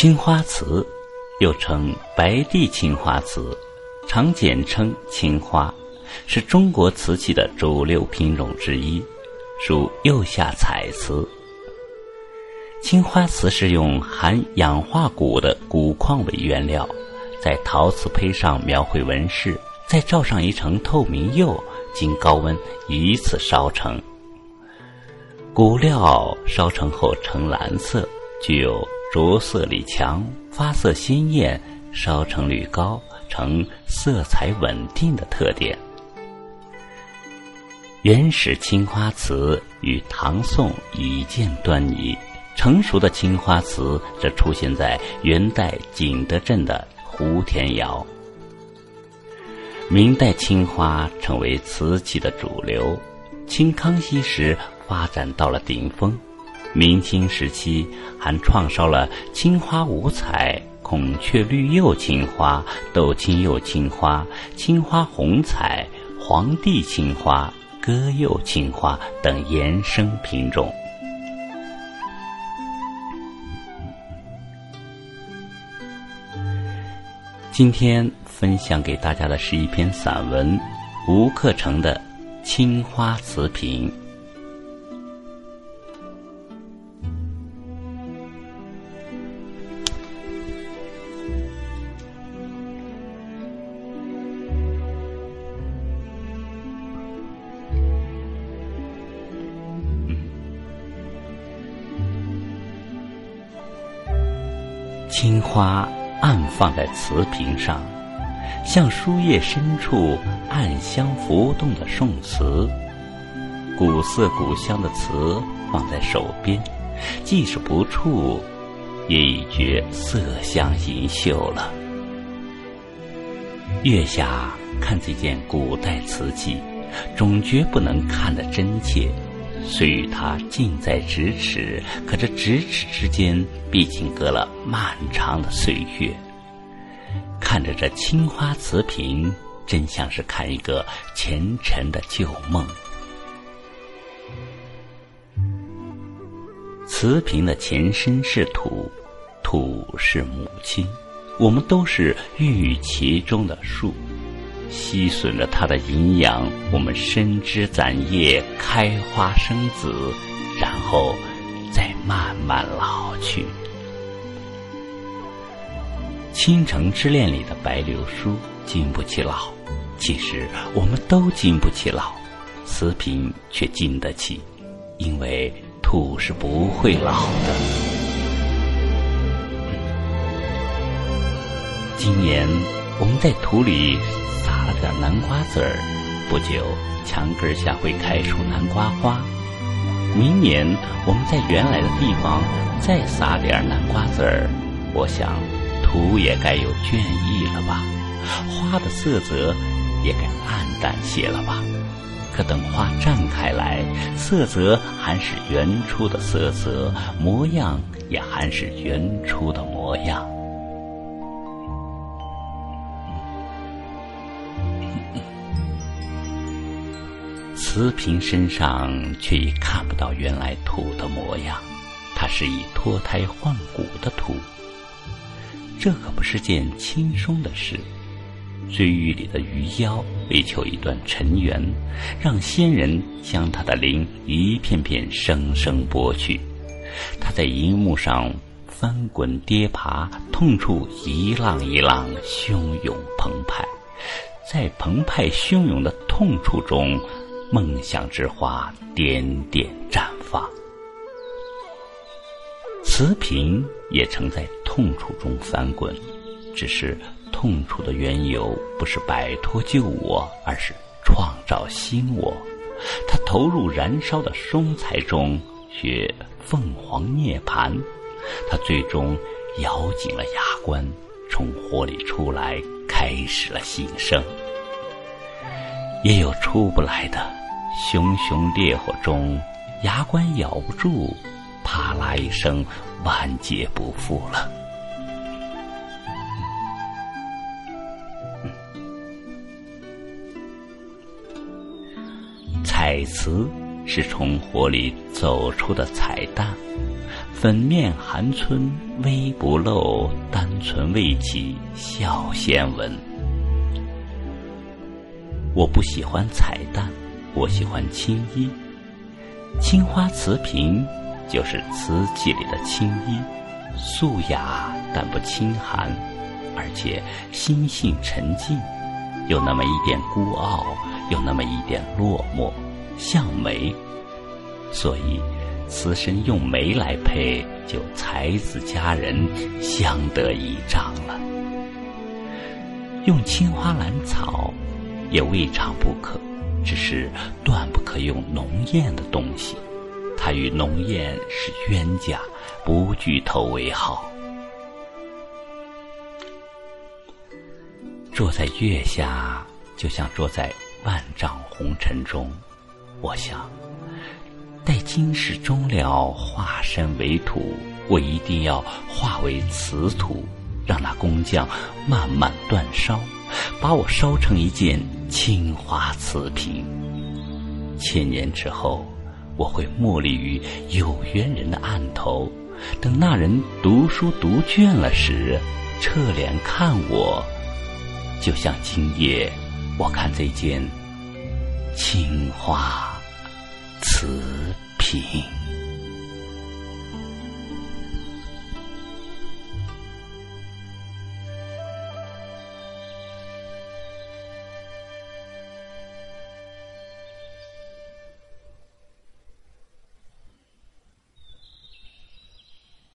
青花瓷又称白地青花瓷，常简称青花，是中国瓷器的主流品种之一，属釉下彩瓷。青花瓷是用含氧化钴的钴矿为原料，在陶瓷胚上描绘纹饰，再罩上一层透明釉，经高温一次烧成。钴料烧成后呈蓝色，具有着色力强、发色鲜艳、烧成率高、呈色彩稳定的特点。原始青花瓷与唐宋已见端倪。成熟的青花瓷则出现在元代景德镇的胡田窑。明代青花成为瓷器的主流，清康熙时发展到了顶峰，明清时期还创烧了青花五彩、孔雀绿釉青花、豆青釉青花、青花红彩、黄地青花、鸽釉青花等衍生品种。今天分享给大家的是一篇散文，吴克成的《青花瓷瓶》。青花。暗放在瓷瓶上，像书页深处暗香浮动的宋词。古色古香的瓷放在手边，即使不触，也已觉色香盈秀了。月下看这件古代瓷器，总觉不能看得真切。虽与它近在咫尺，可这咫尺之间，毕竟隔了漫长的岁月。看着这青花瓷瓶，真像是看一个前尘的旧梦。瓷瓶的前身是土，土是母亲，我们都是孕育其中的树。吸吮着它的营养，我们伸枝攒叶，开花生子，然后慢慢老去。《倾城之恋》里的白柳树经不起老，其实我们都经不起老，瓷瓶却经得起，因为土是不会老的。今年我们在土里。撒了点南瓜籽儿，不久墙根下会开出南瓜花。明年我们在原来的地方再撒点南瓜籽儿，我想土也该有倦意了吧，花的色泽也该暗淡些了吧。可等花绽开来，色泽还是原初的色泽，模样也还是原初的模样。瓷瓶身上却已看不到原来土的模样，它是以脱胎换骨的土。这可不是件轻松的事。追狱里的鱼妖为求一段尘缘，让仙人将他的灵一片片生生剥去。他在银幕上翻滚跌爬，痛处一浪一浪汹涌澎湃，在澎湃汹涌的痛处中。梦想之花点点绽放，瓷瓶也曾在痛楚中翻滚，只是痛楚的缘由不是摆脱旧我，而是创造新我。他投入燃烧的松材中，学凤凰涅槃。他最终咬紧了牙关，从火里出来，开始了新生。也有出不来的。熊熊烈火中，牙关咬不住，啪啦一声，万劫不复了。彩瓷是从火里走出的彩蛋，粉面含春微不露，单纯未起笑先闻。我不喜欢彩蛋，我喜欢青衣。青花瓷瓶就是瓷器里的青衣，素雅但不清寒，而且心性沉静，有那么一点孤傲，有那么一点落寞，像梅。所以。此身用梅来配，就才子佳人相得益彰了。用青花兰草也未尝不可，只是断不可用浓艳的东西，它与浓艳是冤家，不聚头为好。坐在月下，就像坐在万丈红尘中，我想。待今世终了，化身为土，我一定要化为瓷土，让那工匠慢慢煅烧，把我烧成一件青花瓷瓶。千年之后，我会默立于有缘人的案头，等那人读书读倦了时，侧脸看我，就像今夜我看这件青花。瓷瓶。